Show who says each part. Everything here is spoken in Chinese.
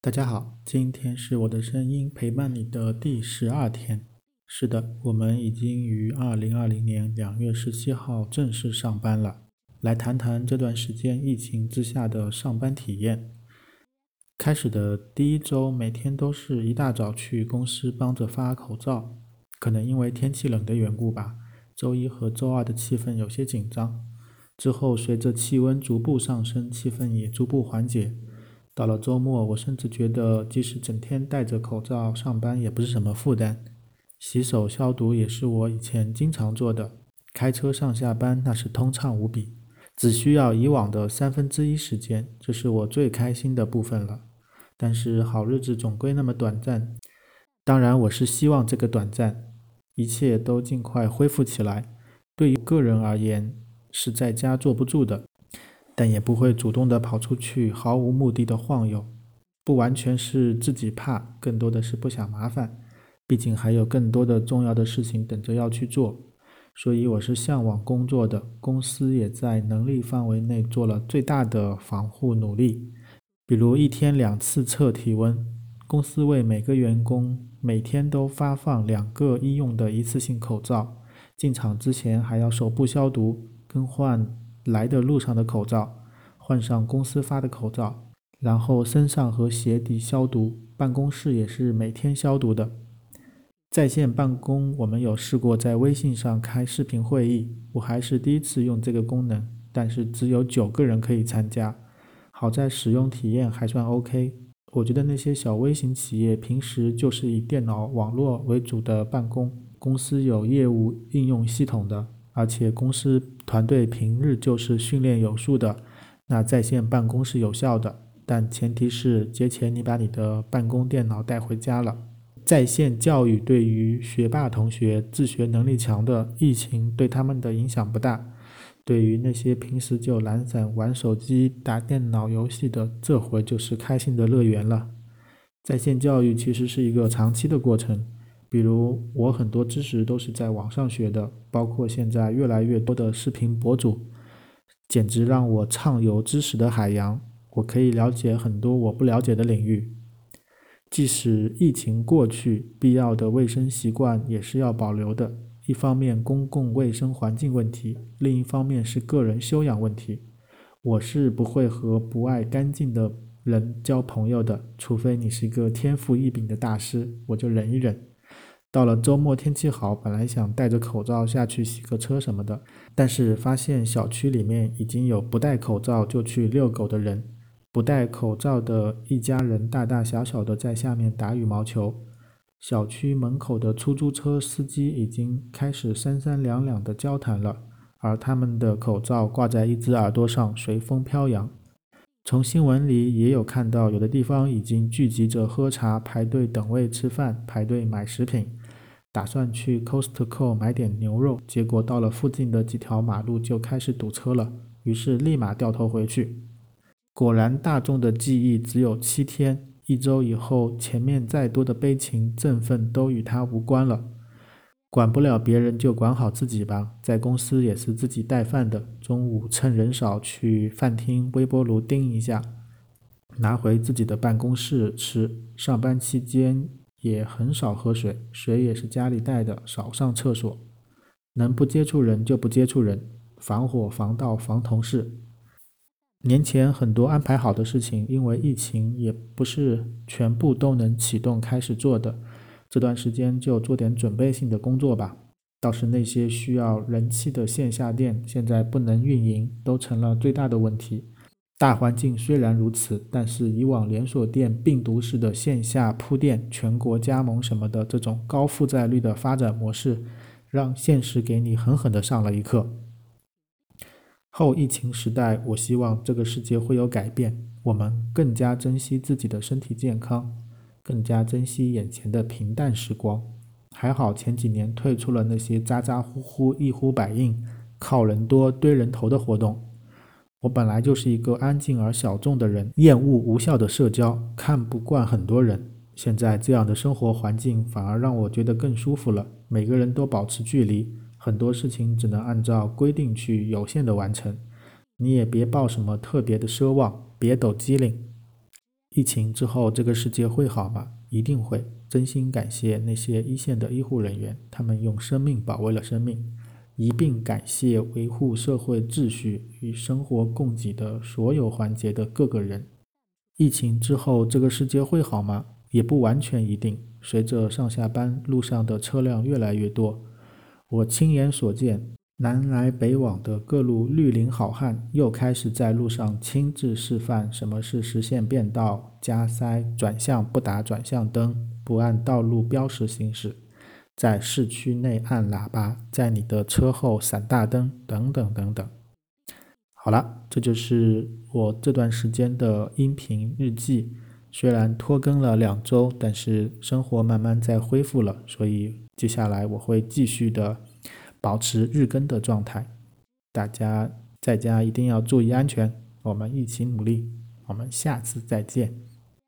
Speaker 1: 大家好，今天是我的声音陪伴你的第十二天。是的，我们已经于二零二零年两月十七号正式上班了。来谈谈这段时间疫情之下的上班体验。开始的第一周，每天都是一大早去公司帮着发口罩，可能因为天气冷的缘故吧。周一和周二的气氛有些紧张，之后随着气温逐步上升，气氛也逐步缓解。到了周末，我甚至觉得，即使整天戴着口罩上班，也不是什么负担。洗手消毒也是我以前经常做的。开车上下班那是通畅无比，只需要以往的三分之一时间，这是我最开心的部分了。但是好日子总归那么短暂，当然我是希望这个短暂，一切都尽快恢复起来。对于个人而言，是在家坐不住的。但也不会主动的跑出去，毫无目的的晃悠，不完全是自己怕，更多的是不想麻烦。毕竟还有更多的重要的事情等着要去做，所以我是向往工作的。公司也在能力范围内做了最大的防护努力，比如一天两次测体温，公司为每个员工每天都发放两个医用的一次性口罩，进场之前还要手部消毒，更换。来的路上的口罩，换上公司发的口罩，然后身上和鞋底消毒。办公室也是每天消毒的。在线办公，我们有试过在微信上开视频会议，我还是第一次用这个功能，但是只有九个人可以参加。好在使用体验还算 OK。我觉得那些小微型企业平时就是以电脑网络为主的办公，公司有业务应用系统的。而且公司团队平日就是训练有素的，那在线办公是有效的，但前提是节前你把你的办公电脑带回家了。在线教育对于学霸同学、自学能力强的，疫情对他们的影响不大；对于那些平时就懒散玩手机、打电脑游戏的，这回就是开心的乐园了。在线教育其实是一个长期的过程。比如我很多知识都是在网上学的，包括现在越来越多的视频博主，简直让我畅游知识的海洋。我可以了解很多我不了解的领域。即使疫情过去，必要的卫生习惯也是要保留的。一方面公共卫生环境问题，另一方面是个人修养问题。我是不会和不爱干净的人交朋友的，除非你是一个天赋异禀的大师，我就忍一忍。到了周末，天气好，本来想戴着口罩下去洗个车什么的，但是发现小区里面已经有不戴口罩就去遛狗的人，不戴口罩的一家人大大小小的在下面打羽毛球，小区门口的出租车司机已经开始三三两两的交谈了，而他们的口罩挂在一只耳朵上随风飘扬。从新闻里也有看到，有的地方已经聚集着喝茶、排队等位吃饭、排队买食品。打算去 Costco 买点牛肉，结果到了附近的几条马路就开始堵车了，于是立马掉头回去。果然，大众的记忆只有七天，一周以后，前面再多的悲情振奋都与他无关了。管不了别人就管好自己吧。在公司也是自己带饭的，中午趁人少去饭厅微波炉叮一下，拿回自己的办公室吃。上班期间。也很少喝水，水也是家里带的，少上厕所，能不接触人就不接触人，防火防盗防同事。年前很多安排好的事情，因为疫情也不是全部都能启动开始做的，这段时间就做点准备性的工作吧。倒是那些需要人气的线下店，现在不能运营，都成了最大的问题。大环境虽然如此，但是以往连锁店病毒式的线下铺店、全国加盟什么的这种高负债率的发展模式，让现实给你狠狠的上了一课。后疫情时代，我希望这个世界会有改变，我们更加珍惜自己的身体健康，更加珍惜眼前的平淡时光。还好前几年退出了那些咋咋呼呼、一呼百应、靠人多堆人头的活动。我本来就是一个安静而小众的人，厌恶无效的社交，看不惯很多人。现在这样的生活环境反而让我觉得更舒服了。每个人都保持距离，很多事情只能按照规定去有限的完成。你也别抱什么特别的奢望，别抖机灵。疫情之后，这个世界会好吗？一定会。真心感谢那些一线的医护人员，他们用生命保卫了生命。一并感谢维护社会秩序与生活供给的所有环节的各个人。疫情之后，这个世界会好吗？也不完全一定。随着上下班路上的车辆越来越多，我亲眼所见，南来北往的各路绿林好汉又开始在路上亲自示范什么是实线变道、加塞、转向不打转向灯、不按道路标识行驶，在市区内按喇叭，在你的车后闪大灯，等等等等。好了，这就是我这段时间的音频日记。虽然拖更了两周，但是生活慢慢在恢复了，所以接下来我会继续的保持日更的状态。大家在家一定要注意安全，我们一起努力。我们下次再见。